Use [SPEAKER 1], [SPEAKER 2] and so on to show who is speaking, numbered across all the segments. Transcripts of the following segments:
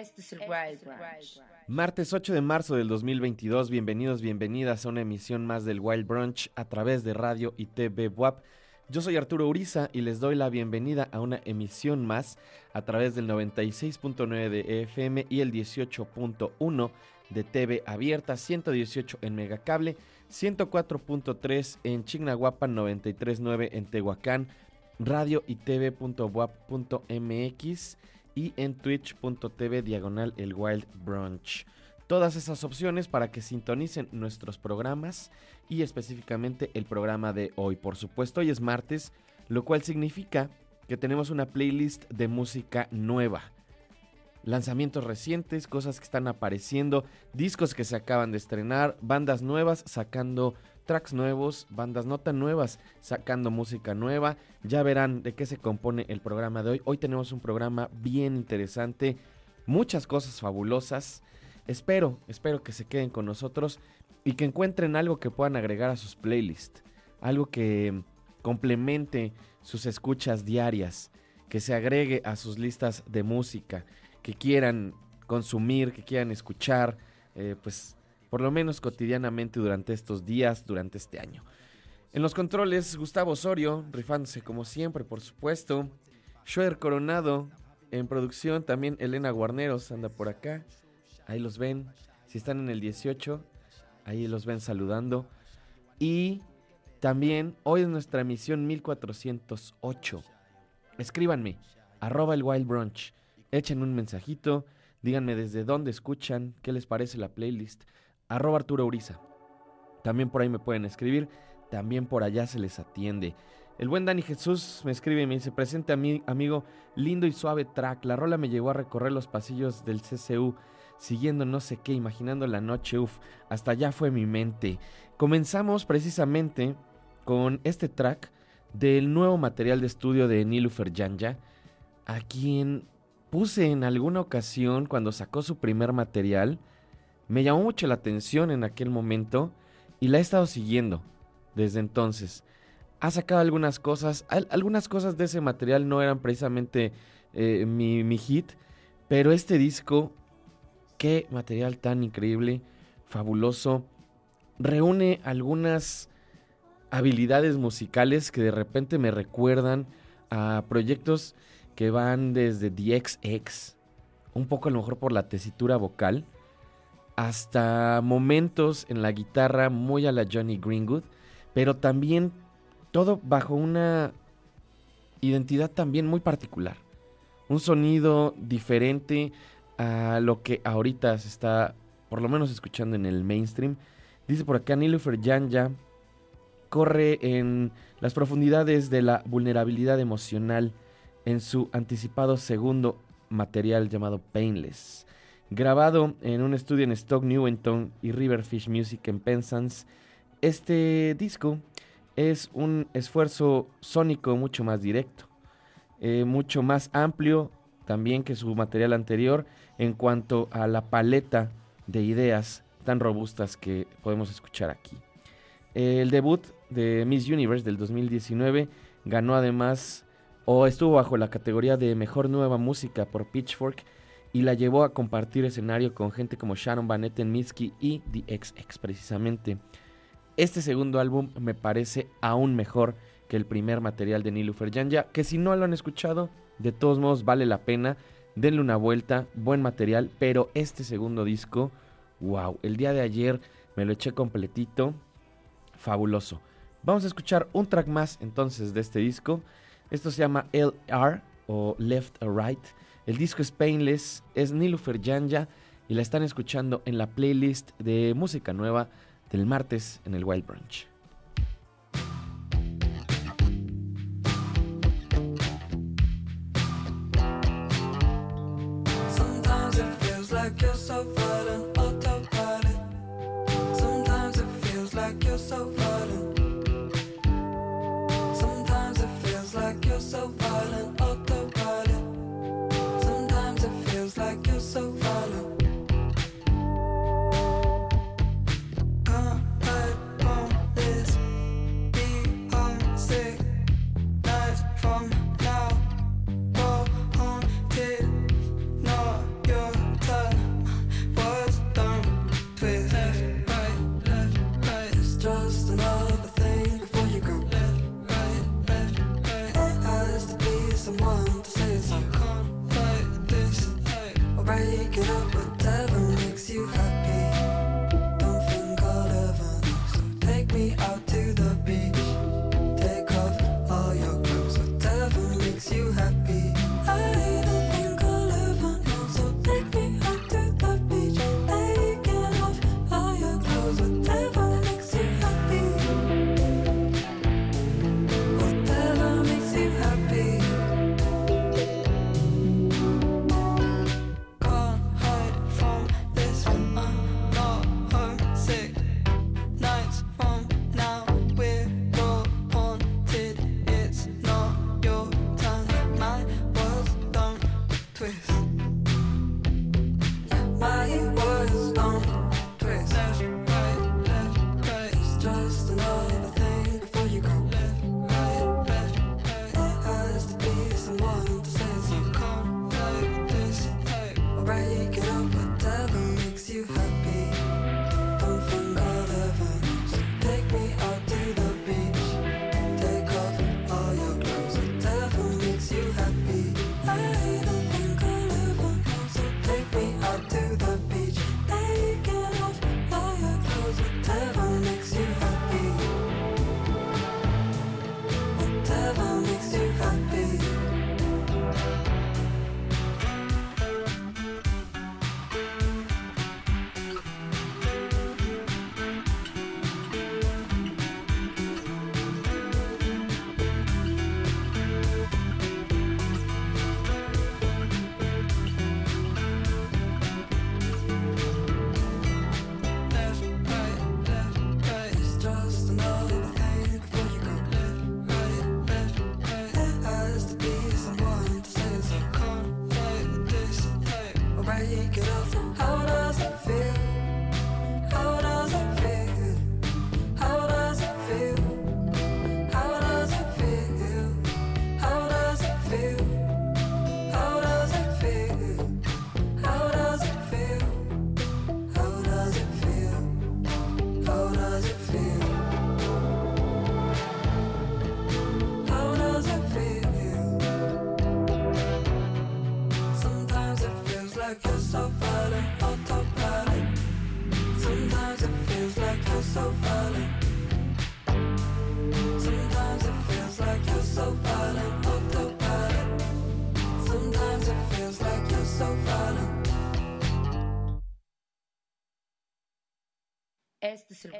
[SPEAKER 1] Este es el Wild Brunch.
[SPEAKER 2] Martes 8 de marzo del 2022, bienvenidos, bienvenidas a una emisión más del Wild Brunch a través de radio y TV WAP. Yo soy Arturo Uriza y les doy la bienvenida a una emisión más a través del 96.9 de FM y el 18.1 de TV abierta, 118 en Megacable, 104.3 en Chignahuapan, 93.9 en Tehuacán, radio y tv.wap.mx y en twitch.tv diagonal el Wild Brunch. Todas esas opciones para que sintonicen nuestros programas y específicamente el programa de hoy. Por supuesto, hoy es martes, lo cual significa que tenemos una playlist de música nueva. Lanzamientos recientes, cosas que están apareciendo, discos que se acaban de estrenar, bandas nuevas sacando tracks nuevos, bandas no tan nuevas sacando música nueva. Ya verán de qué se compone el programa de hoy. Hoy tenemos un programa bien interesante, muchas cosas fabulosas. Espero, espero que se queden con nosotros y que encuentren algo que puedan agregar a sus playlists, algo que complemente sus escuchas diarias, que se agregue a sus listas de música, que quieran consumir, que quieran escuchar, eh, pues por lo menos cotidianamente durante estos días, durante este año. En los controles, Gustavo Osorio, rifándose como siempre, por supuesto. Schwer Coronado, en producción también Elena Guarneros anda por acá. Ahí los ven. Si están en el 18, ahí los ven saludando. Y también hoy es nuestra emisión 1408. Escríbanme, arroba el Wild Brunch. Echen un mensajito, díganme desde dónde escuchan, qué les parece la playlist arroba Arturo Uriza. También por ahí me pueden escribir, también por allá se les atiende. El buen Dani Jesús me escribe y me dice, presente a mi amigo, lindo y suave track. La rola me llevó a recorrer los pasillos del CCU, siguiendo no sé qué, imaginando la noche, uff, hasta allá fue mi mente. Comenzamos precisamente con este track del nuevo material de estudio de Nilufer Janja, a quien puse en alguna ocasión cuando sacó su primer material me llamó mucho la atención en aquel momento y la he estado siguiendo desde entonces. Ha sacado algunas cosas, algunas cosas de ese material no eran precisamente eh, mi, mi hit, pero este disco, qué material tan increíble, fabuloso, reúne algunas habilidades musicales que de repente me recuerdan a proyectos que van desde DXX, un poco a lo mejor por la tesitura vocal, hasta momentos en la guitarra muy a la Johnny Greenwood, pero también todo bajo una identidad también muy particular. Un sonido diferente a lo que ahorita se está, por lo menos, escuchando en el mainstream. Dice por acá Nilufer Janja corre en las profundidades de la vulnerabilidad emocional en su anticipado segundo material llamado Painless. Grabado en un estudio en Stock Newington y Riverfish Music en Penzance, este disco es un esfuerzo sónico mucho más directo, eh, mucho más amplio también que su material anterior en cuanto a la paleta de ideas tan robustas que podemos escuchar aquí. El debut de Miss Universe del 2019 ganó además o estuvo bajo la categoría de Mejor Nueva Música por Pitchfork y la llevó a compartir escenario con gente como Sharon Van Etten Mitski y The XX precisamente. Este segundo álbum me parece aún mejor que el primer material de Nilufer Janja, que si no lo han escuchado, de todos modos vale la pena, denle una vuelta, buen material, pero este segundo disco, wow, el día de ayer me lo eché completito, fabuloso. Vamos a escuchar un track más entonces de este disco, esto se llama LR o Left or Right. El disco es Painless, es Nilufer Janja y la están escuchando en la playlist de música nueva del martes en el Wild
[SPEAKER 3] now.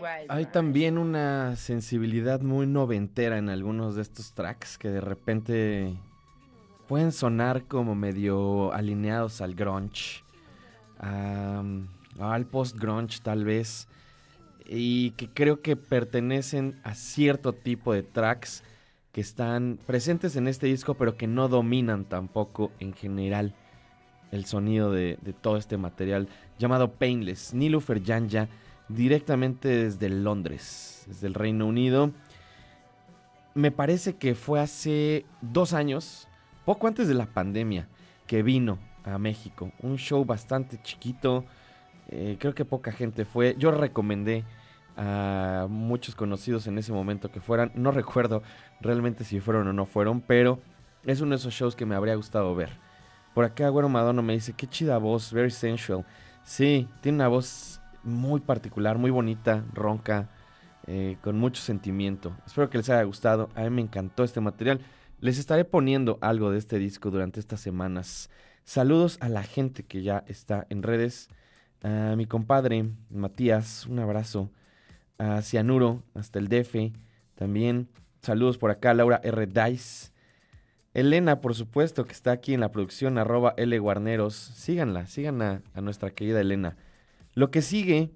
[SPEAKER 1] Wild
[SPEAKER 2] Hay también una sensibilidad muy noventera en algunos de estos tracks que de repente pueden sonar como medio alineados al grunge, al post-grunge tal vez, y que creo que pertenecen a cierto tipo de tracks que están presentes en este disco pero que no dominan tampoco en general el sonido de, de todo este material llamado Painless, Nilufer Janja directamente desde Londres, desde el Reino Unido. Me parece que fue hace dos años, poco antes de la pandemia, que vino a México. Un show bastante chiquito, eh, creo que poca gente fue. Yo recomendé a muchos conocidos en ese momento que fueran. No recuerdo realmente si fueron o no fueron, pero es uno de esos shows que me habría gustado ver. Por acá, Güero Madonna me dice, qué chida voz, very sensual. Sí, tiene una voz muy particular, muy bonita, ronca, eh, con mucho sentimiento. Espero que les haya gustado. A mí me encantó este material. Les estaré poniendo algo de este disco durante estas semanas. Saludos a la gente que ya está en redes. A mi compadre Matías, un abrazo. A Cianuro, hasta el DF. También saludos por acá, Laura R. Dice. Elena, por supuesto, que está aquí en la producción, arroba L Guarneros. Síganla, sigan a, a nuestra querida Elena. Lo que sigue,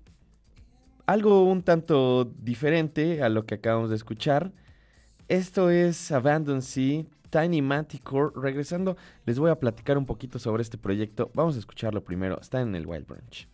[SPEAKER 2] algo un tanto diferente a lo que acabamos de escuchar. Esto es Abandon Sea, Tiny Manticore. Regresando, les voy a platicar un poquito sobre este proyecto. Vamos a escucharlo primero. Está en el Wild Branch.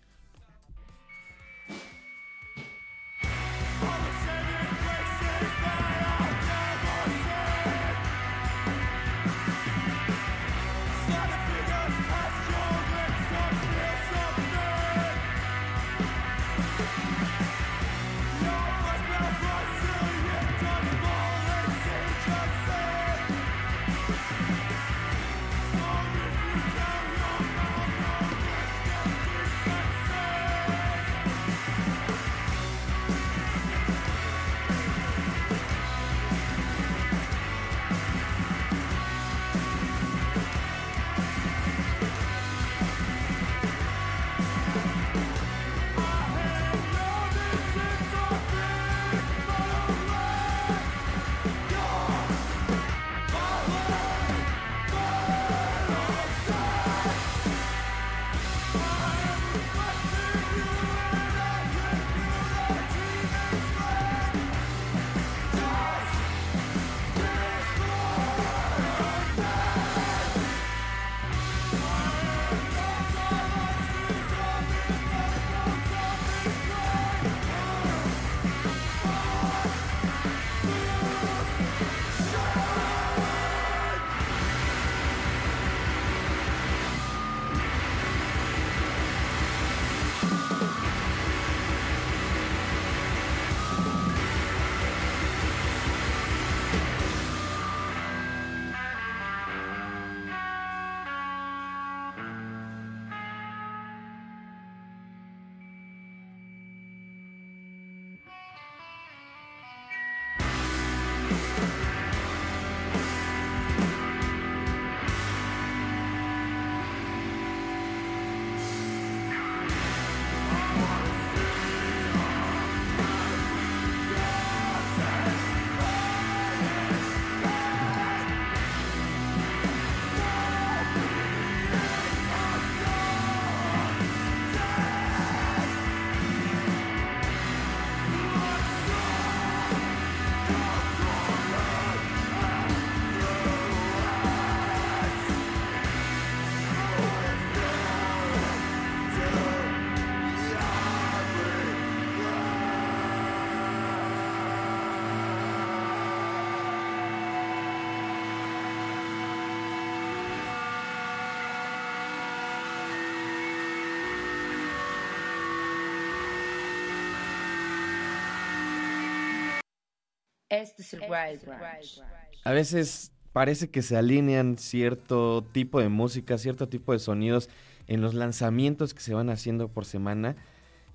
[SPEAKER 1] Es el Wild Branch.
[SPEAKER 2] A veces parece que se alinean cierto tipo de música, cierto tipo de sonidos en los lanzamientos que se van haciendo por semana.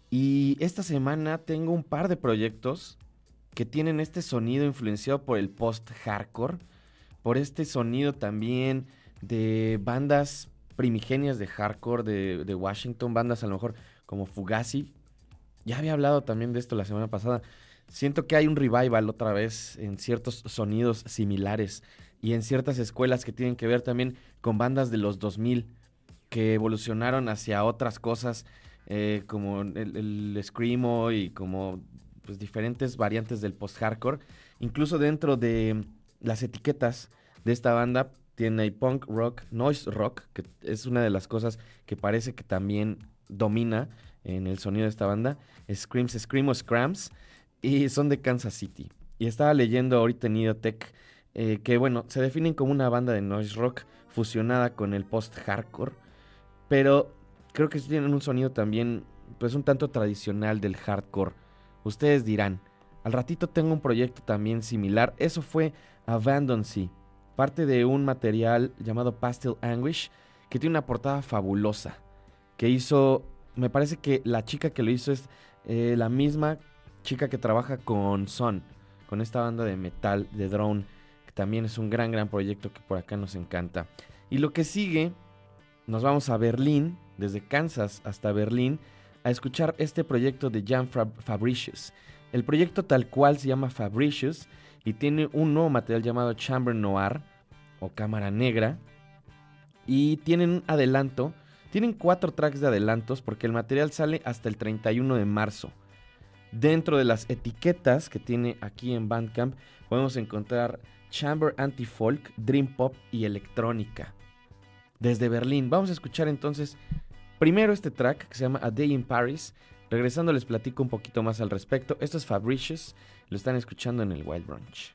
[SPEAKER 2] Y esta semana tengo un par de proyectos que tienen este sonido influenciado por el post-hardcore, por este sonido también de bandas primigenias de hardcore de, de Washington, bandas a lo mejor como Fugazi. Ya había hablado también de esto la semana pasada. Siento que hay un revival otra vez en ciertos sonidos similares y en ciertas escuelas que tienen que ver también con bandas de los 2000 que evolucionaron hacia otras cosas eh, como el, el screamo y como pues, diferentes variantes del post-hardcore. Incluso dentro de las etiquetas de esta banda tiene punk rock, noise rock, que es una de las cosas que parece que también domina en el sonido de esta banda. Screams, Scream o Scrams. Y son de Kansas City. Y estaba leyendo ahorita en Idiotech eh, que, bueno, se definen como una banda de noise rock fusionada con el post-hardcore. Pero creo que tienen un sonido también, pues un tanto tradicional del hardcore. Ustedes dirán, al ratito tengo un proyecto también similar. Eso fue Abandon Sea parte de un material llamado Pastel Anguish, que tiene una portada fabulosa, que hizo, me parece que la chica que lo hizo es eh, la misma chica que trabaja con Son, con esta banda de metal, de drone, que también es un gran, gran proyecto que por acá nos encanta. Y lo que sigue, nos vamos a Berlín, desde Kansas hasta Berlín, a escuchar este proyecto de Jan Fabricius. El proyecto tal cual se llama Fabricius y tiene un nuevo material llamado Chamber Noir o Cámara Negra. Y tienen un adelanto, tienen cuatro tracks de adelantos porque el material sale hasta el 31 de marzo. Dentro de las etiquetas que tiene aquí en Bandcamp podemos encontrar Chamber Anti-Folk, Dream Pop y Electrónica. Desde Berlín. Vamos a escuchar entonces primero este track que se llama A Day in Paris. Regresando les platico un poquito más al respecto. Esto es Fabricious. Lo están escuchando en el Wild Brunch.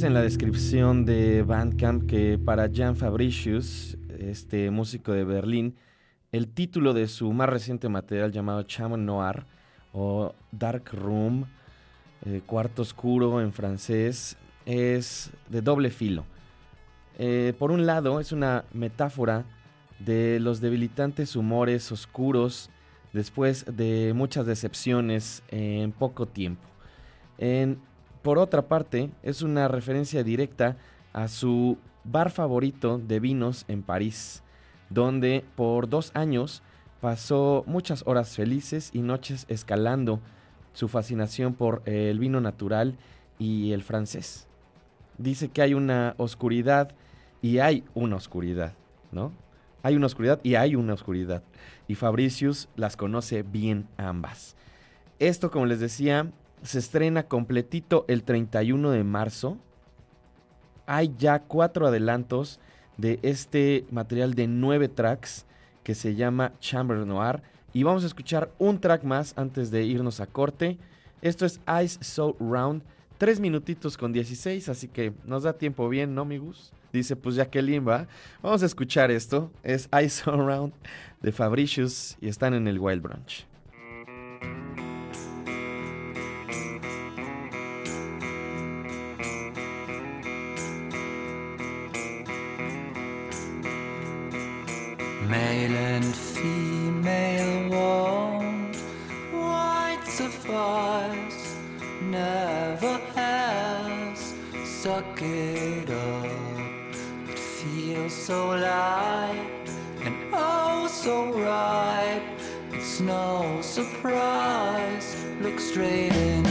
[SPEAKER 2] En la descripción de Bandcamp que para Jan Fabricius, este músico de Berlín, el título de su más reciente material llamado Chaman Noir o Dark Room, eh, cuarto oscuro en francés, es de doble filo. Eh, por un lado, es una metáfora de los debilitantes humores oscuros después de muchas decepciones en poco tiempo. En- por otra parte, es una referencia directa a su bar favorito de vinos en París, donde por dos años pasó muchas horas felices y noches escalando su fascinación por el vino natural y el francés. Dice que hay una oscuridad y hay una oscuridad, ¿no? Hay una oscuridad y hay una oscuridad. Y Fabricius las conoce bien ambas. Esto, como les decía, se estrena completito el 31 de marzo. Hay ya cuatro adelantos de este material de nueve tracks que se llama Chamber Noir. Y vamos a escuchar un track más antes de irnos a corte. Esto es Ice So Round. Tres minutitos con 16, así que nos da tiempo bien, ¿no, mi Gus? Dice, pues Jacqueline va. Vamos a escuchar esto. Es Ice So Round de Fabricius y están en el Wild Brunch.
[SPEAKER 4] And female want white suffice, never has. Suck it up, it feels so light and oh so ripe It's no surprise. Look straight into.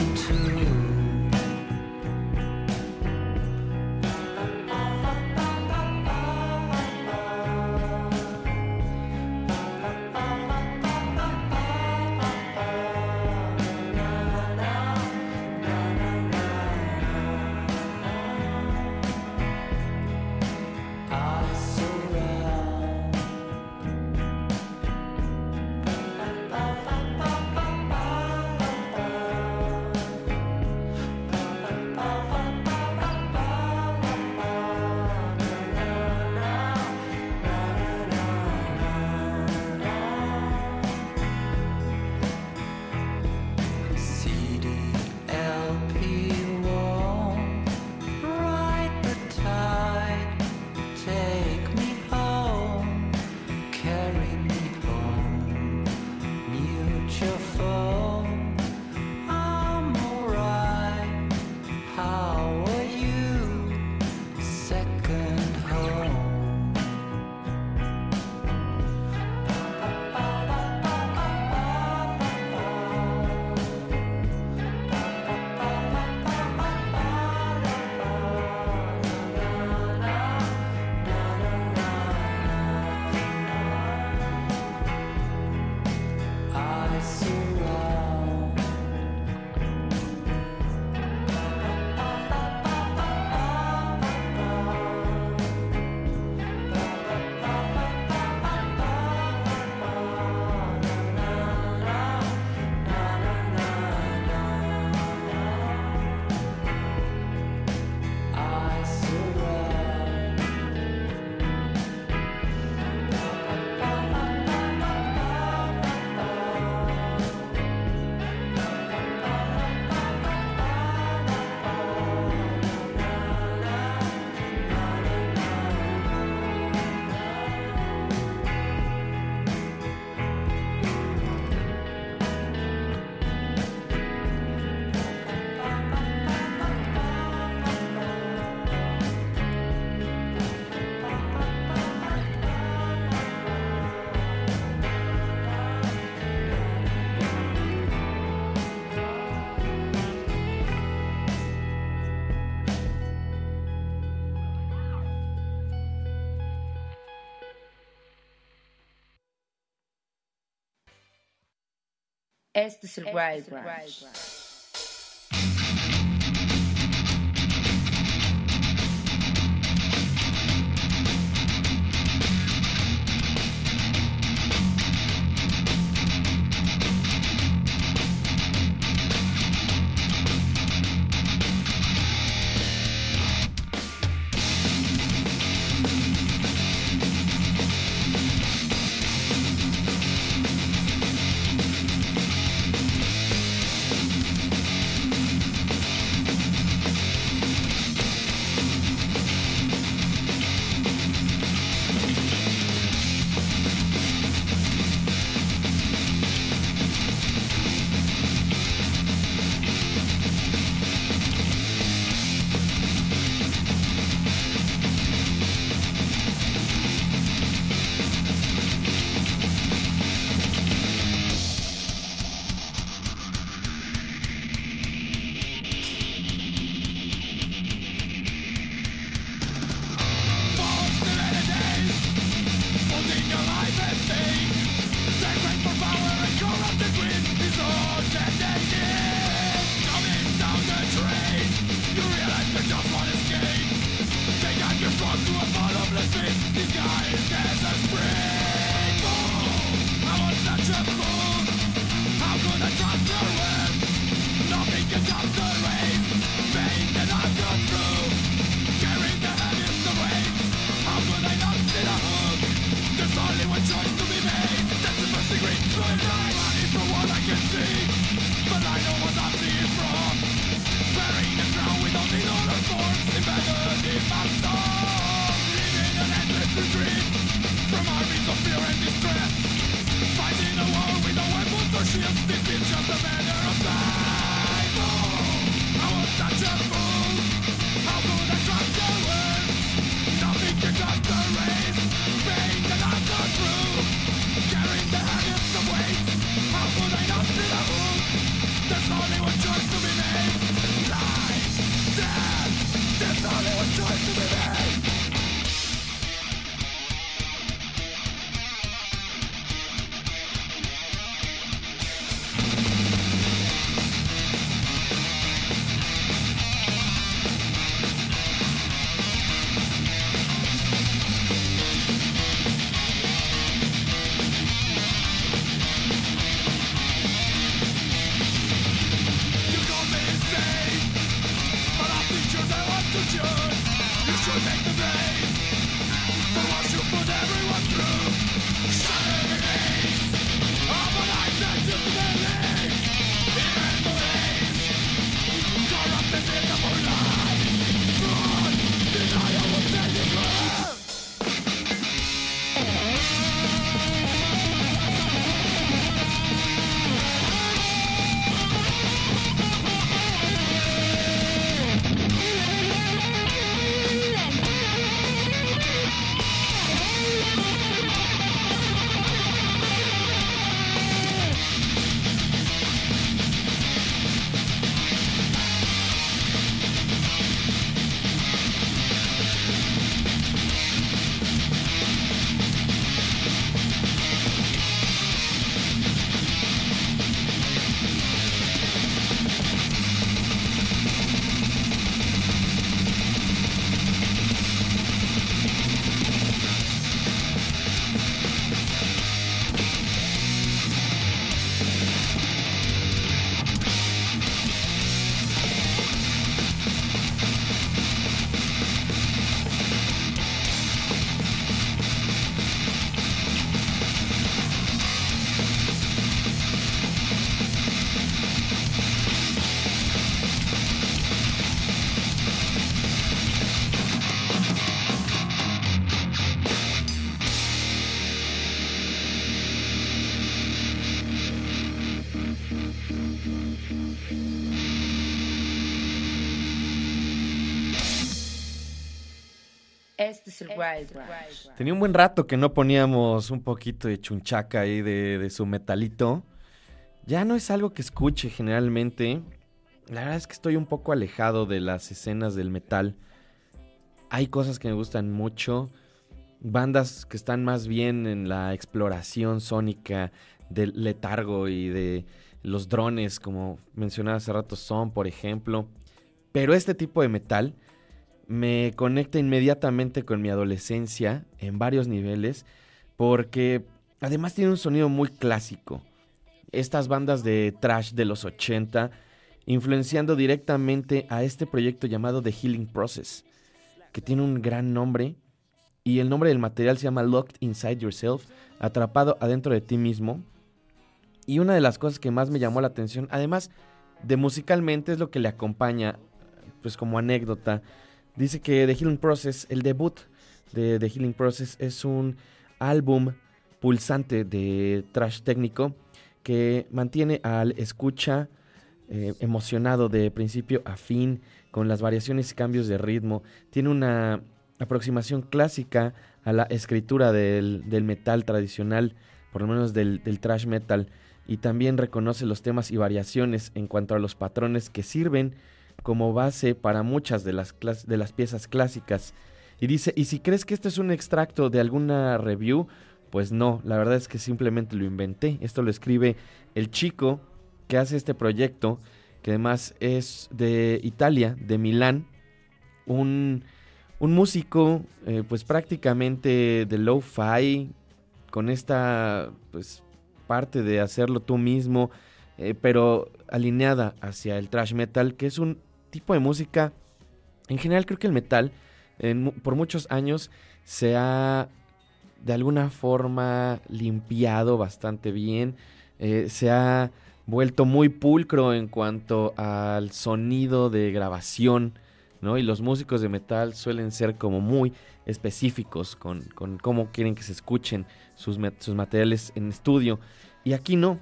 [SPEAKER 5] Este es Wild Ranch.
[SPEAKER 2] Tenía un buen rato que no poníamos un poquito de chunchaca ahí de, de su metalito. Ya no es algo que escuche generalmente. La verdad es que estoy un poco alejado de las escenas del metal. Hay cosas que me gustan mucho. Bandas que están más bien en la exploración sónica del letargo y de los drones, como mencionaba hace rato, son, por ejemplo. Pero este tipo de metal me conecta inmediatamente con mi adolescencia en varios niveles, porque además tiene un sonido muy clásico. Estas bandas de trash de los 80, influenciando directamente a este proyecto llamado The Healing Process, que tiene un gran nombre y el nombre del material se llama Locked Inside Yourself, atrapado adentro de ti mismo. Y una de las cosas que más me llamó la atención, además de musicalmente, es lo que le acompaña, pues como anécdota. Dice que The Healing Process, el debut de The Healing Process, es un álbum pulsante de trash técnico que mantiene al escucha eh, emocionado de principio a fin, con las variaciones y cambios de ritmo. Tiene una aproximación clásica a la escritura del, metal tradicional, por lo menos del, del thrash metal, y también reconoce los temas y variaciones en cuanto a los patrones que sirven como base para muchas de las, de las piezas clásicas. Y dice, y si crees que este es un extracto de alguna review, pues no, la verdad es que simplemente lo inventé. Esto lo escribe el chico que hace este proyecto, que además es de Italia, de Milán, un un músico eh, pues prácticamente de lo-fi, con esta pues parte de hacerlo tú mismo, eh, pero alineada hacia el thrash metal, que es un tipo de música, en general creo que el metal por muchos años se ha de alguna forma limpiado bastante bien, eh, se ha vuelto muy pulcro en cuanto al sonido de grabación, y los músicos de metal suelen ser como muy específicos con, cómo quieren que se escuchen sus, sus, materiales en estudio. Y aquí no.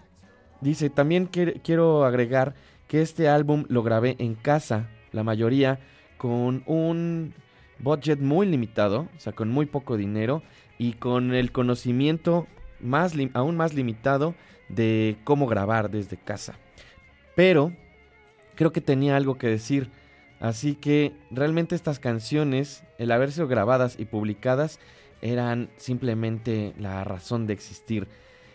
[SPEAKER 2] Dice, también quiero agregar que este álbum lo grabé en casa, la mayoría con un budget muy limitado, o sea, con muy poco dinero y con el conocimiento más aún más limitado de cómo grabar desde casa. Pero creo que tenía algo que decir Así que realmente estas canciones, el haber sido grabadas y publicadas, eran simplemente la razón de existir.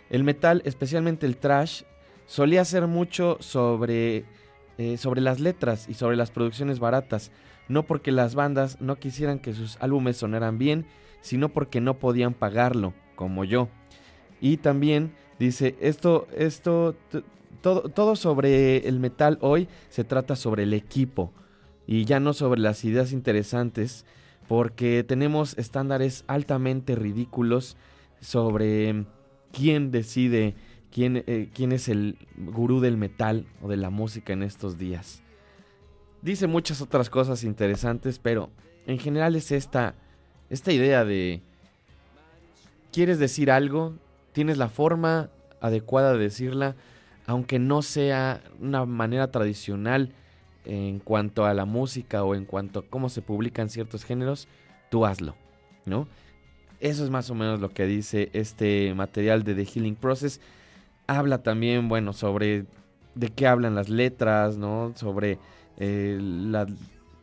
[SPEAKER 2] El metal, especialmente el trash, solía ser mucho sobre, eh, sobre las letras y sobre las producciones baratas, no porque las bandas no quisieran que sus álbumes sonaran bien, sino porque no podían pagarlo, como yo. Y también dice, esto, esto, todo, todo sobre el metal hoy se trata sobre el equipo y ya no sobre las ideas interesantes, porque tenemos estándares altamente ridículos sobre quién decide quién, eh, quién es el gurú del metal o de la música en estos días. Dice muchas otras cosas interesantes, pero en general es esta, esta idea de, quieres decir algo, tienes la forma adecuada de decirla, aunque no sea una manera tradicional en cuanto a la música o en cuanto a cómo se publican ciertos géneros, tú hazlo, ¿no? Eso es más o menos lo que dice este material de The Healing Process. Habla también, bueno, sobre de qué hablan las letras, ¿no? Sobre eh,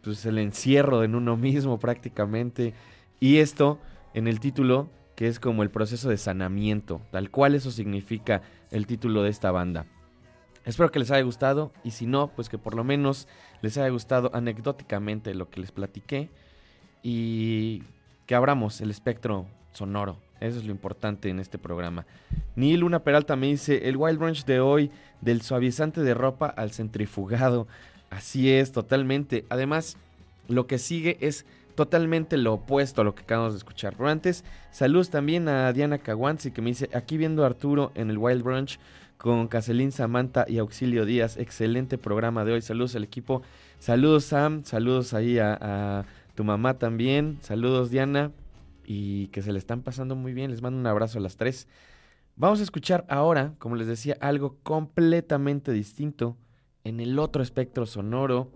[SPEAKER 2] pues, el encierro en uno mismo prácticamente. Y esto en el título, que es como el proceso de sanamiento, tal cual eso significa el título de esta banda. Espero que les haya gustado y si no, pues que por lo menos les haya gustado anecdóticamente lo que les platiqué y que abramos el espectro sonoro. Eso es lo importante en este programa. Ni Luna Peralta me dice, el Wild Brunch de hoy, del suavizante de ropa al centrifugado. Así es, totalmente. Además, lo que sigue es totalmente lo opuesto a lo que acabamos de escuchar. Pero antes, saludos también a Diana Caguanzi que me dice, aquí viendo a Arturo en el Wild Brunch, con Caselín Samantha y Auxilio Díaz. Excelente programa de hoy. Saludos al equipo. Saludos Sam, saludos ahí a, tu mamá también. Saludos Diana. Y que se le están pasando muy bien. Les mando un abrazo a las tres. Vamos a escuchar ahora, como les decía, algo completamente distinto en el otro espectro sonoro,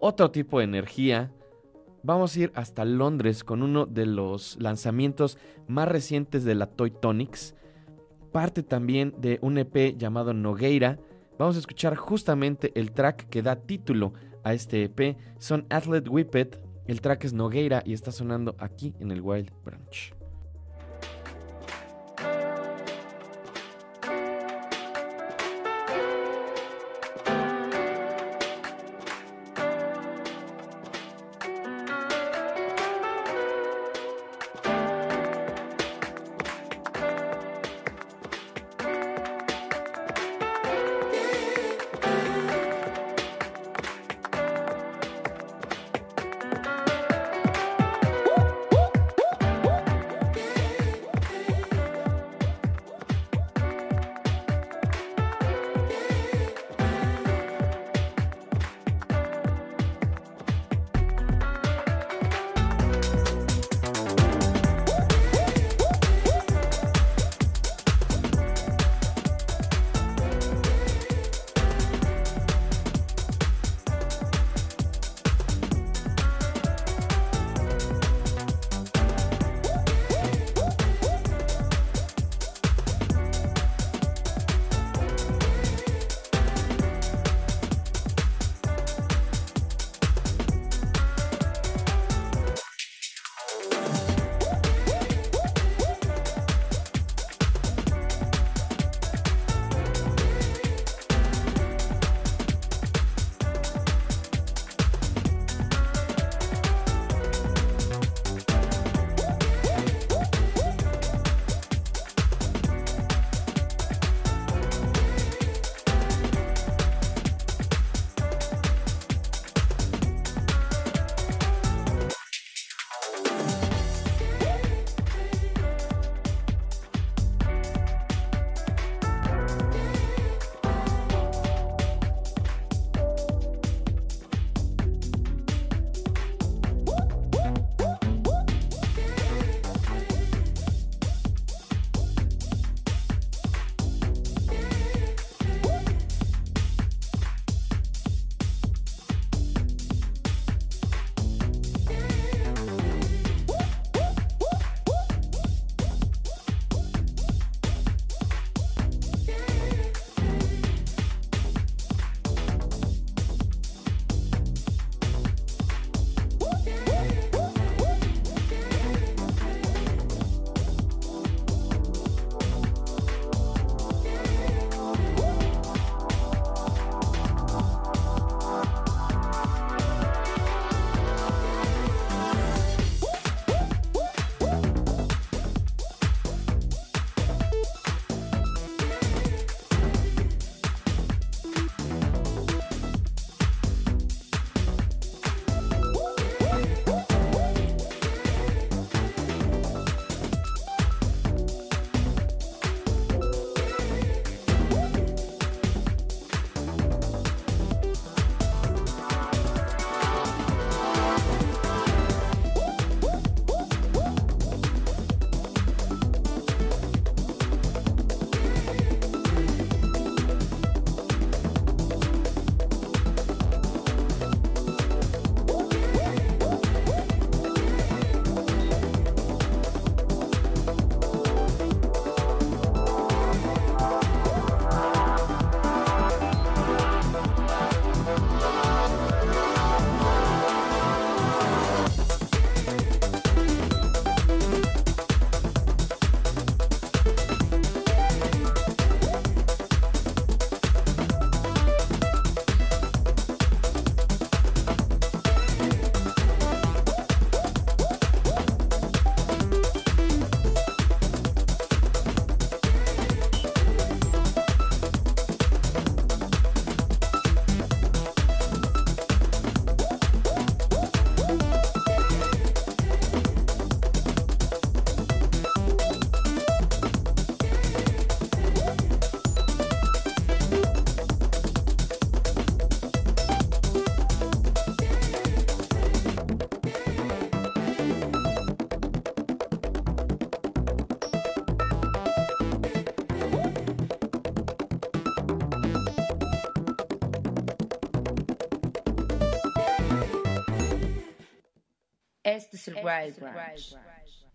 [SPEAKER 2] otro tipo de energía. Vamos a ir hasta Londres con uno de los lanzamientos más recientes de la Toy Tonics parte también de un EP llamado Nogueira. Vamos a escuchar justamente el track que da título a este EP. Son Athlete Whippet, el track es Nogueira y está sonando aquí en el Wild Branch.
[SPEAKER 6] Este es el Wild.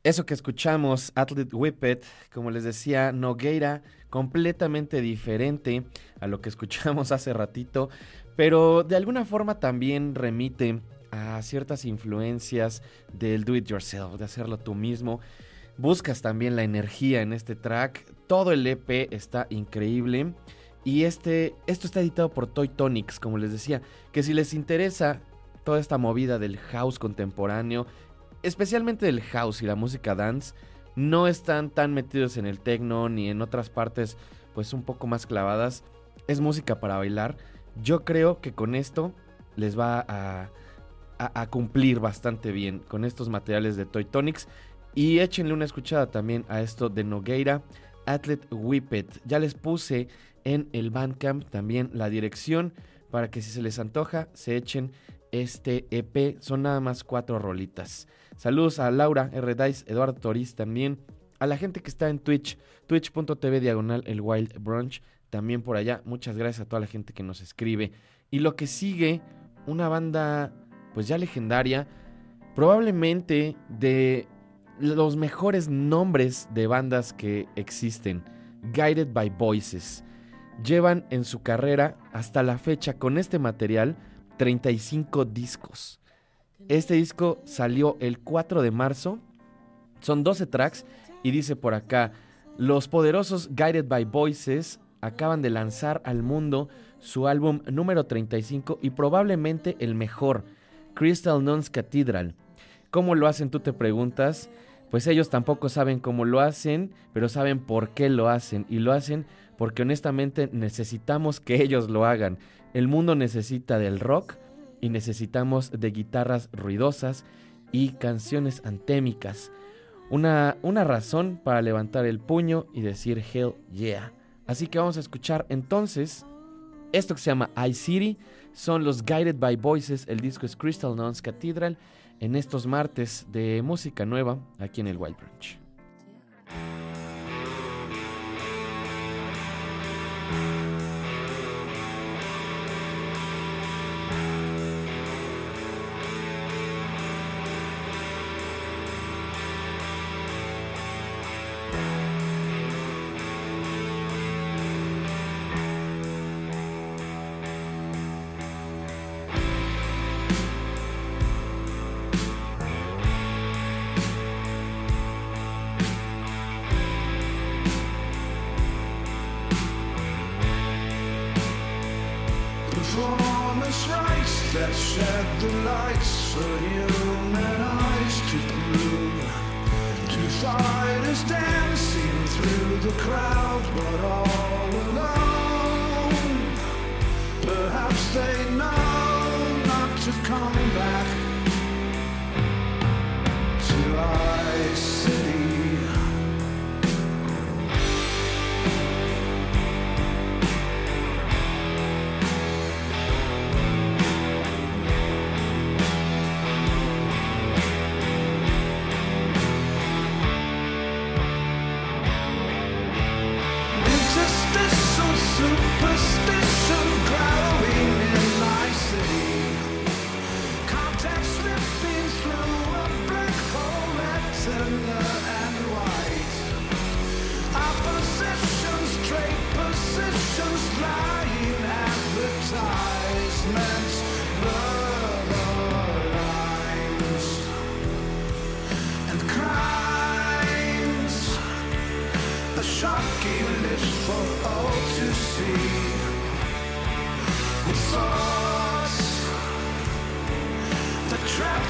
[SPEAKER 2] Eso que escuchamos, Athlete Whippet, como les decía, Nogueira, completamente diferente a lo que escuchamos hace ratito, pero de alguna forma también remite a ciertas influencias del do it yourself, de hacerlo tú mismo. Buscas también la energía en este track. Todo el EP está increíble. Y este, esto está editado por Toy Tonics, como les decía, que si les interesa toda esta movida del house contemporáneo, especialmente del house y la música dance, no están tan metidos en el techno ni en otras partes pues un poco más clavadas. Es música para bailar. Yo creo que con esto les va a, cumplir bastante bien con estos materiales de Toy Tonics. Y échenle una escuchada también a esto de Nogueira, Athlete Whippet. Ya les puse en el Bandcamp también la dirección para que si se les antoja se echen este EP. Son nada más cuatro rolitas. Saludos a Laura R. Dice, Eduardo Toriz también. A la gente que está en Twitch, twitch.tv diagonal el Wild Brunch. También por allá. Muchas gracias a toda la gente que nos escribe. Y lo que sigue, una banda pues ya legendaria. Probablemente de los mejores nombres de bandas que existen. Guided by Voices. Llevan en su carrera hasta la fecha con este material 35 discos. Este disco salió el 4 de marzo. Son 12 tracks y dice por acá, los poderosos Guided by Voices acaban de lanzar al mundo su álbum número 35 y probablemente el mejor, Crystal Nuns Cathedral. ¿Cómo lo hacen? Tú te preguntas. Pues ellos tampoco saben cómo lo hacen, pero saben por qué lo hacen. Y lo hacen porque honestamente necesitamos que ellos lo hagan. El mundo necesita del rock y necesitamos de guitarras ruidosas y canciones antémicas. Una, una razón para levantar el puño y decir Hell yeah. Así que vamos a escuchar entonces esto que se llama iCity. Son los Guided by Voices. El disco es Crystal Nuns Cathedral. En estos martes de música nueva aquí en el Wild Branch.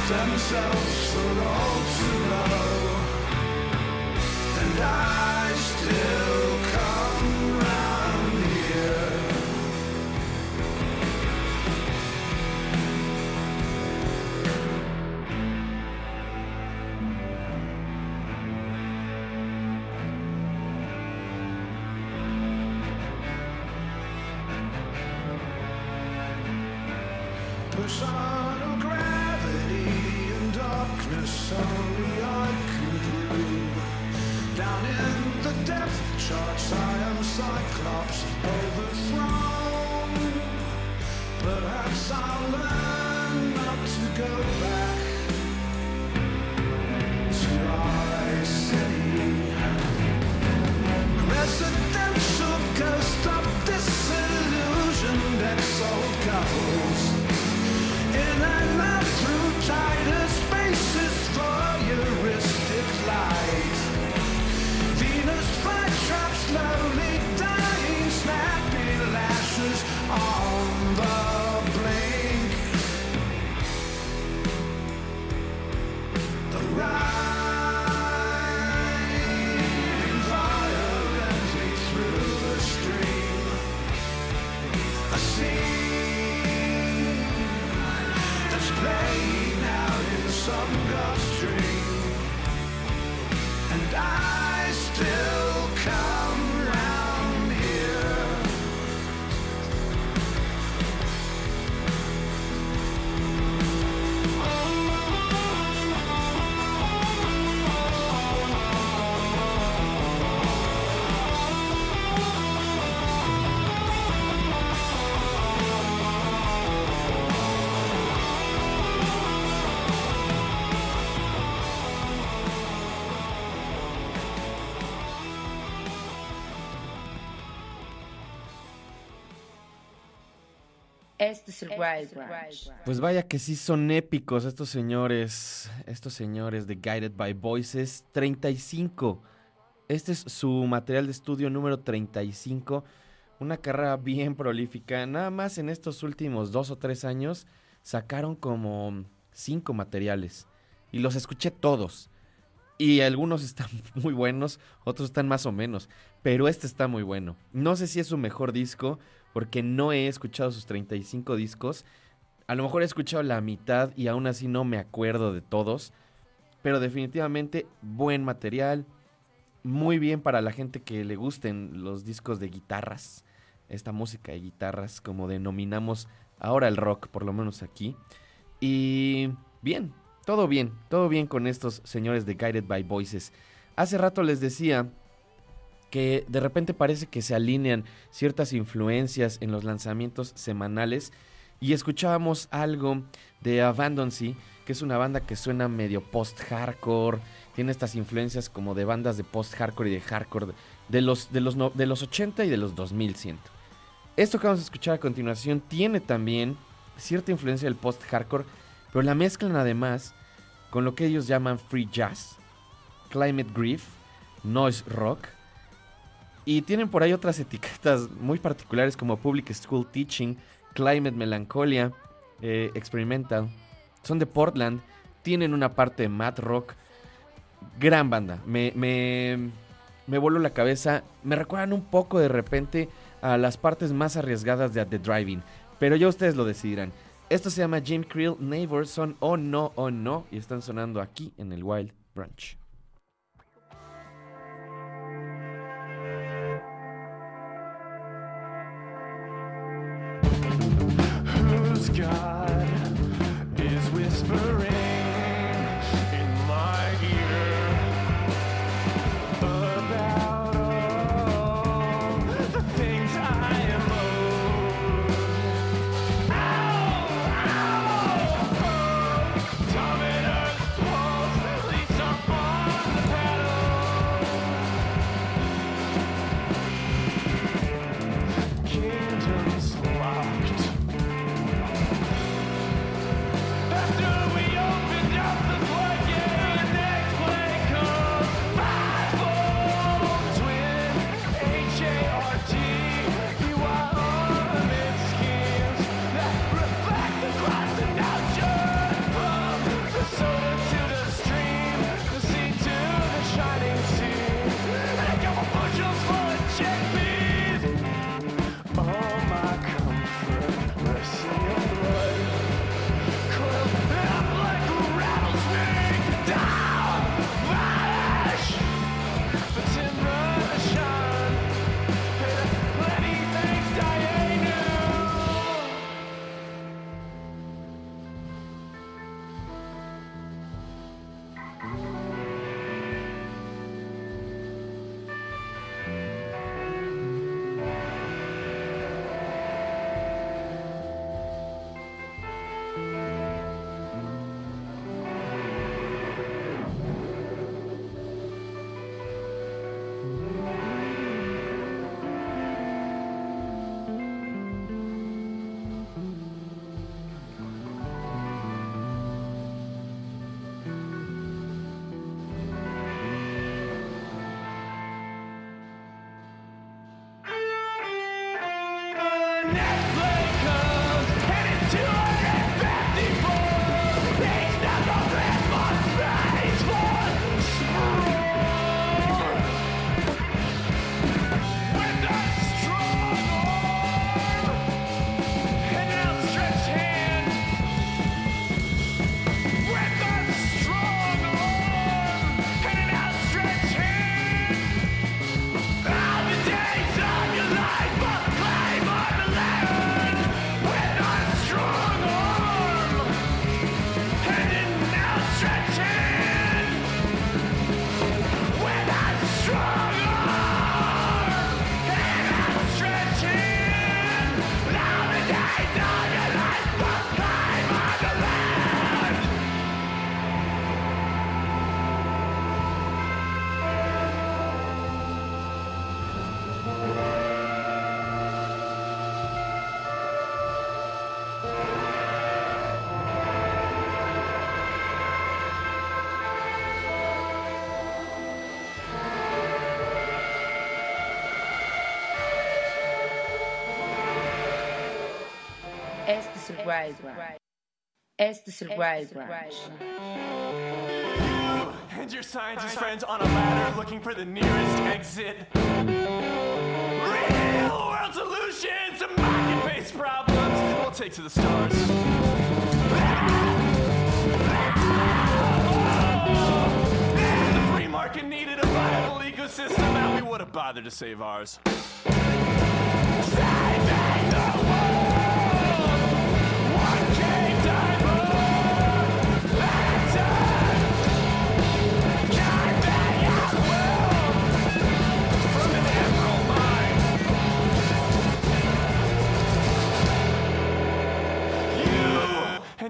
[SPEAKER 7] Themselves for all to know. And I still
[SPEAKER 1] Este es el Wild.
[SPEAKER 2] Pues vaya que sí son épicos estos señores, estos señores de Guided by Voices 35. Este es su material de estudio número 35. Una carrera bien prolífica. Nada más en estos últimos dos o tres años sacaron como cinco materiales. Y los escuché todos. Y algunos están muy buenos, otros están más o menos. Pero este está muy bueno. No sé si es su mejor disco, porque no he escuchado sus 35 discos. A lo mejor he escuchado la mitad y aún así no me acuerdo de todos. Pero definitivamente buen material. Muy bien para la gente que le gusten los discos de guitarras. Esta música de guitarras, como denominamos ahora el rock, por lo menos aquí. Y bien, todo bien, todo bien con estos señores de Guided by Voices. Hace rato les decía que de repente parece que se alinean ciertas influencias en los lanzamientos semanales y escuchábamos algo de Abandoncy, que es una banda que suena medio post-hardcore, tiene estas influencias como de bandas de post-hardcore y de hardcore de los, de, los de los 80 y de los 2000, siento. Esto que vamos a escuchar a continuación tiene también cierta influencia del post-hardcore, pero la mezclan además con lo que ellos llaman free jazz, climate grief, noise rock, y tienen por ahí otras etiquetas muy particulares como Public School Teaching, Climate Melancholia, eh, Experimental. Son de Portland, tienen una parte de Mad Rock. Gran banda, me, me, me la cabeza. Me recuerdan un poco de repente a las partes más arriesgadas de The Driving, pero ya ustedes lo decidirán. Esto se llama Jim Creel Neighbors, son Oh No, Oh No, y están sonando aquí en el Wild Branch.
[SPEAKER 8] job.
[SPEAKER 1] Wild Branch. Este es el Wild Branch.
[SPEAKER 8] And your scientist friends on a ladder looking for the nearest exit. Real world solutions to market based problems. We'll take to the stars. If the free market needed a viable ecosystem, now we would have bothered to save ours. Saving the world!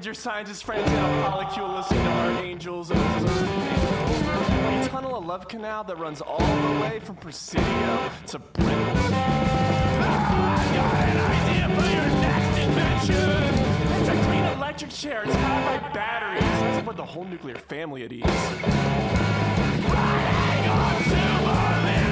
[SPEAKER 8] And your scientist friends in a polycule listening to archangels and a tunnel a love canal that runs all the way from Presidio to Brentwood. Ah, I've got an idea for your next invention. It's a green electric chair. It's powered by batteries. It's put the whole nuclear family at ease. Running on super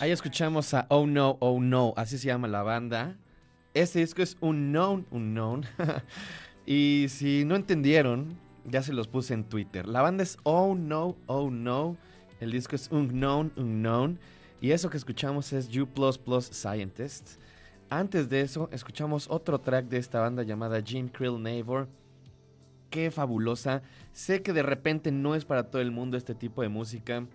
[SPEAKER 2] Ahí escuchamos a Oh No, Oh No, así se llama la banda. Este disco es Unknown, Unknown. y si no entendieron, ya se los puse en Twitter. La banda es Oh No, Oh No. El disco es Unknown, Unknown. Y eso que escuchamos es You Plus Plus Scientist. Antes de eso, escuchamos otro track de esta banda llamada Jim Krill Neighbor. Qué fabulosa. Sé que de repente no es para todo el mundo este tipo de música,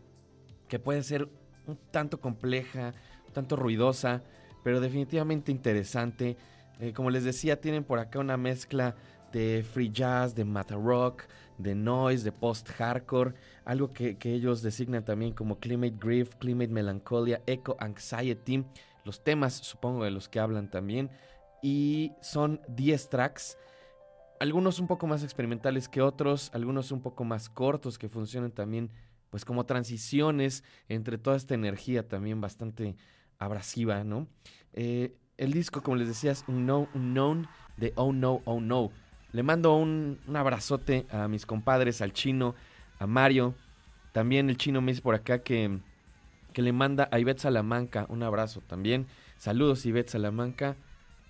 [SPEAKER 2] que puede ser un tanto compleja, un tanto ruidosa, pero definitivamente interesante. Eh, como les decía, tienen por acá una mezcla de free jazz, de math rock, de noise, de post-hardcore, algo que, que, ellos designan también como climate grief, climate melancholia, eco anxiety, los temas supongo de los que hablan también, y son 10 tracks, algunos un poco más experimentales que otros, algunos un poco más cortos que funcionan también pues como transiciones entre toda esta energía también bastante abrasiva, ¿no? Eh, el disco, como les decía, es no, known de Oh No, Oh No. Le mando un, un, abrazote a mis compadres, al chino, a Mario. También el chino me dice por acá que, que le manda a Ivette Salamanca un abrazo también. Saludos, Ivette Salamanca.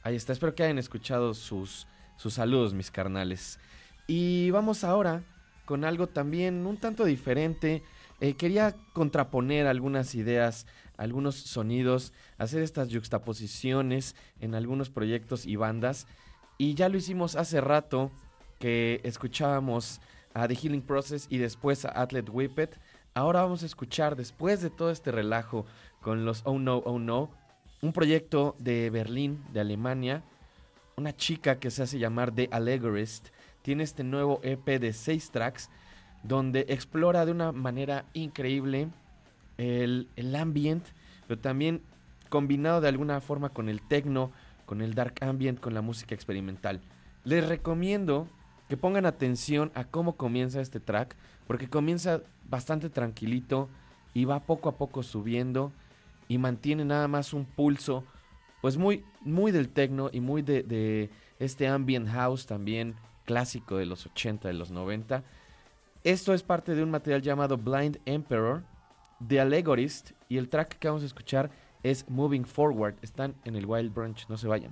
[SPEAKER 2] Ahí está, espero que hayan escuchado sus, sus saludos, mis carnales. Y vamos ahora con algo también un tanto diferente. Eh, quería contraponer algunas ideas, algunos sonidos, hacer estas juxtaposiciones en algunos proyectos y bandas. Y ya lo hicimos hace rato que escuchábamos a The Healing Process y después a Atlet Whippet. Ahora vamos a escuchar, después de todo este relajo con los Oh No, Oh No, un proyecto de Berlín, de Alemania. Una chica que se hace llamar The Allegorist tiene este nuevo EP de seis tracks donde explora de una manera increíble el, el ambient, pero también combinado de alguna forma con el techno, con el dark ambient, con la música experimental. Les recomiendo que pongan atención a cómo comienza este track, porque comienza bastante tranquilito y va poco a poco subiendo y mantiene nada más un pulso, pues muy, muy del techno y muy de, de este ambient house también clásico de los 80, de los 90. Esto es parte de un material llamado Blind Emperor, The Allegorist, y el track que vamos a escuchar es Moving Forward. Están en el Wild Brunch, no se vayan.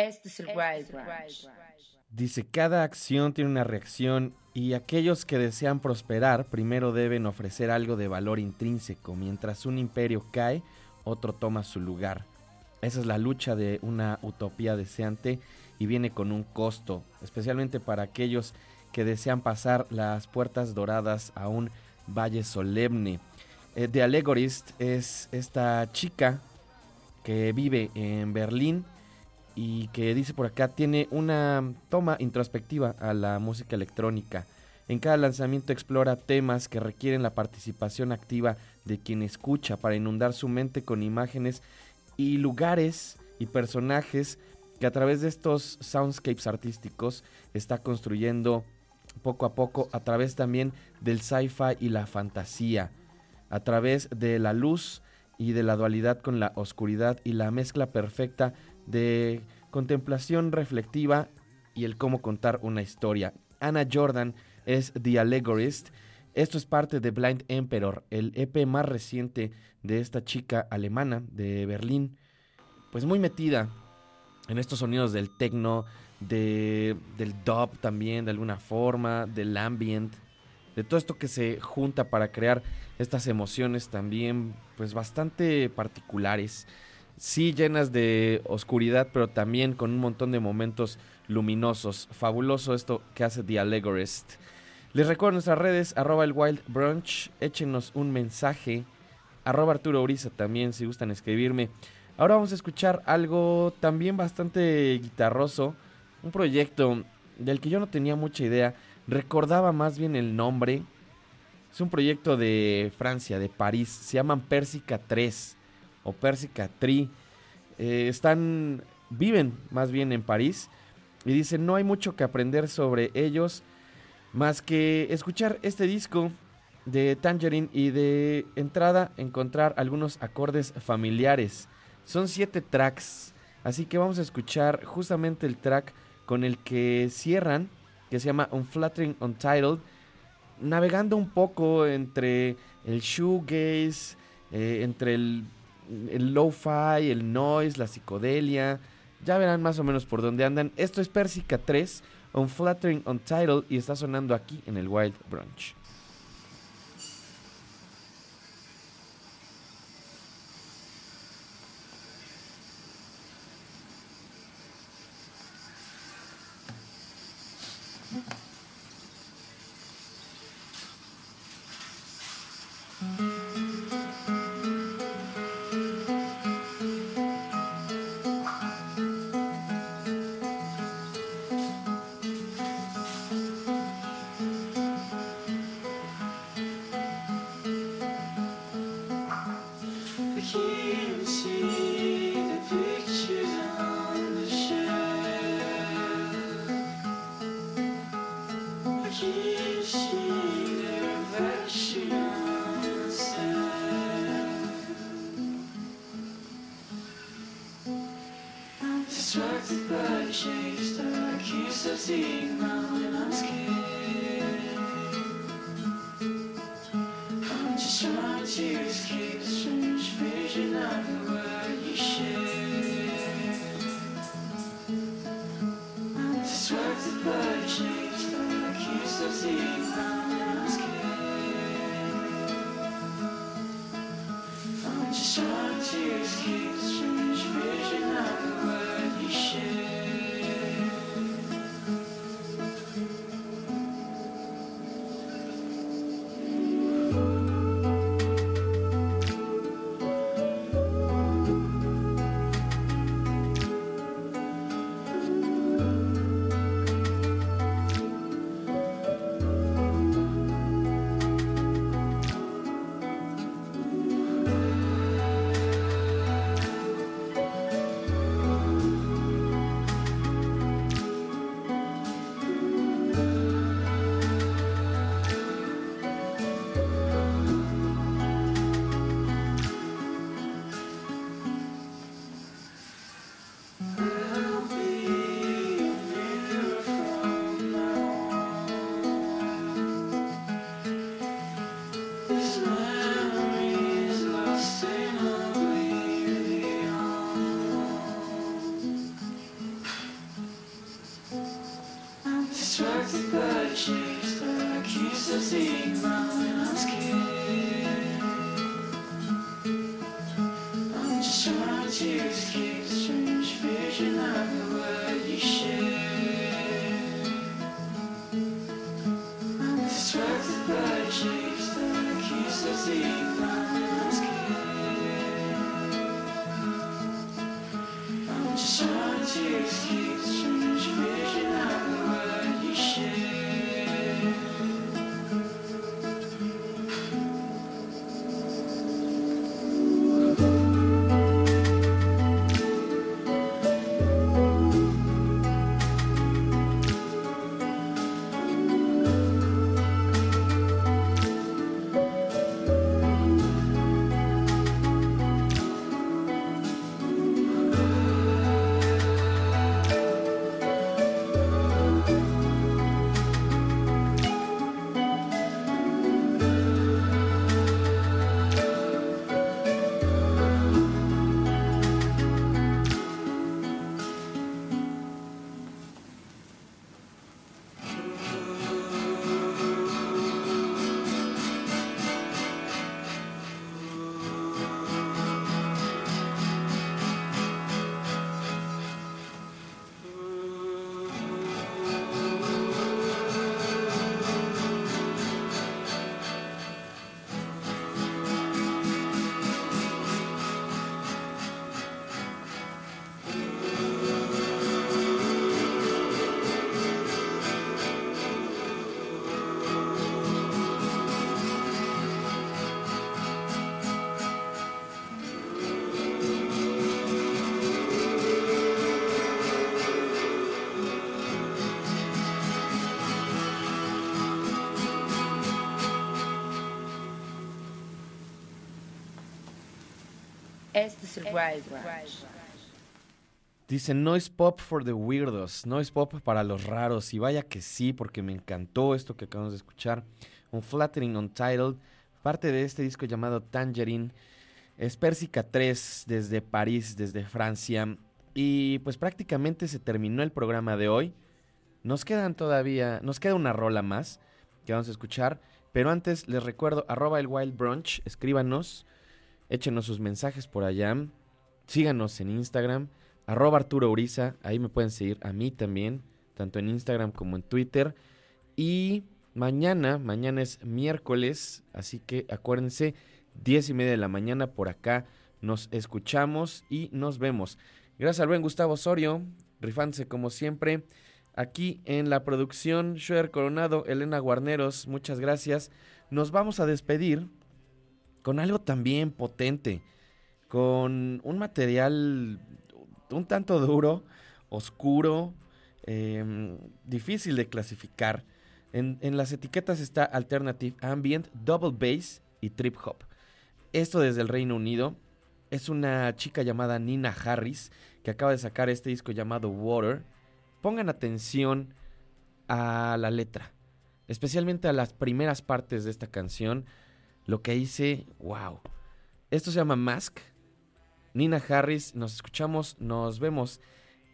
[SPEAKER 1] Este es el Wild Branch.
[SPEAKER 2] Dice, cada acción tiene una reacción y aquellos que desean prosperar primero deben ofrecer algo de valor intrínseco. Mientras un imperio cae, otro toma su lugar. Esa es la lucha de una utopía deseante y viene con un costo, especialmente para aquellos que desean pasar las puertas doradas a un valle solemne. Eh, The Allegorist es esta chica que vive en Berlín y que dice por acá tiene una toma introspectiva a la música electrónica. En cada lanzamiento explora temas que requieren la participación activa de quien escucha para inundar su mente con imágenes y lugares y personajes que a través de estos soundscapes artísticos está construyendo poco a poco a través también del sci-fi y la fantasía, a través de la luz y de la dualidad con la oscuridad y la mezcla perfecta de contemplación reflectiva y el cómo contar una historia. Anna Jordan es The Allegorist. Esto es parte de Blind Emperor, el EP más reciente de esta chica alemana de Berlín. Pues muy metida en estos sonidos del techno, de, del dub también de alguna forma, del ambient, de todo esto que se junta para crear estas emociones también pues bastante particulares sí llenas de oscuridad, pero también con un montón de momentos luminosos. Fabuloso esto que hace The Allegorist. Les recuerdo nuestras redes, arroba el Wild Brunch, échenos un mensaje, arroba Arturo Uriza también si gustan escribirme. Ahora vamos a escuchar algo también bastante guitarroso, un proyecto del que yo no tenía mucha idea, recordaba más bien el nombre. Es un proyecto de Francia, de París, se llaman Persica 3 o Persica Tri. Eh, están, viven más bien en París y dicen no hay mucho que aprender sobre ellos más que escuchar este disco de Tangerine y de entrada encontrar algunos acordes familiares. Son siete tracks, así que vamos a escuchar justamente el track con el que cierran, que se llama Unflattering Untitled, navegando un poco entre el shoegaze, eh, entre el el lo-fi, el noise, la psicodelia. Ya verán más o menos por dónde andan. Esto es Persica 3, Unflattering Untitled y está sonando aquí en el Wild Brunch.
[SPEAKER 1] Es Wild Branch.
[SPEAKER 2] Dice Noise Pop for the Weirdos. Noise Pop para los raros. Y vaya que sí, porque me encantó esto que acabamos de escuchar. Un Flattering Untitled. Parte de este disco llamado Tangerine. Es Persica 3 desde París, desde Francia. Y pues prácticamente se terminó el programa de hoy. Nos quedan todavía, nos queda una rola más que vamos a escuchar. Pero antes les recuerdo, arroba el Wild Brunch, escríbanos, échenos sus mensajes por allá. Síganos en Instagram, arroba Arturo Uriza, ahí me pueden seguir a mí también, tanto en Instagram como en Twitter. Y mañana, mañana es miércoles, así que acuérdense, 10 y media de la mañana por acá nos escuchamos y nos vemos. Gracias al buen Gustavo Osorio, rifándose como siempre. Aquí en la producción, Shuer Coronado, Elena Guarneros, muchas gracias. Nos vamos a despedir con algo también potente, con un material un tanto duro, oscuro, eh, difícil de clasificar. En, en, las etiquetas está Alternative Ambient, Double Bass y Trip Hop. Esto desde el Reino Unido. Es una chica llamada Nina Harris que acaba de sacar este disco llamado Water. Pongan atención a la letra, especialmente a las primeras partes de esta canción. Lo que hice, wow. Esto se llama Mask. Nina Harris, nos escuchamos, nos vemos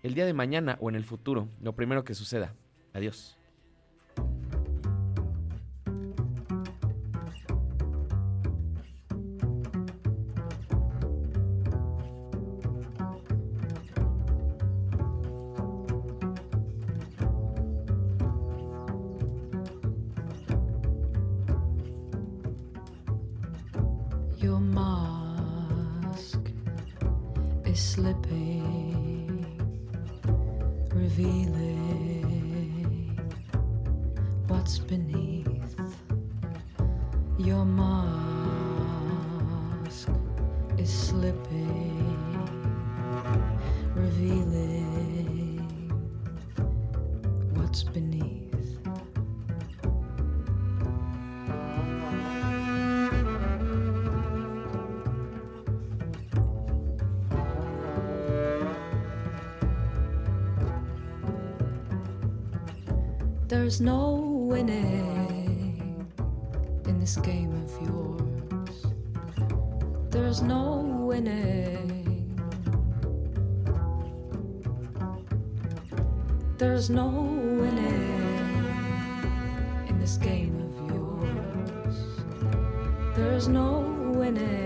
[SPEAKER 2] el día de mañana o en el futuro, lo primero que suceda. Adiós.
[SPEAKER 3] Your mask is slipping, revealing what's beneath. There's no There's no winning. There's no winning in this game of yours. There's no winning.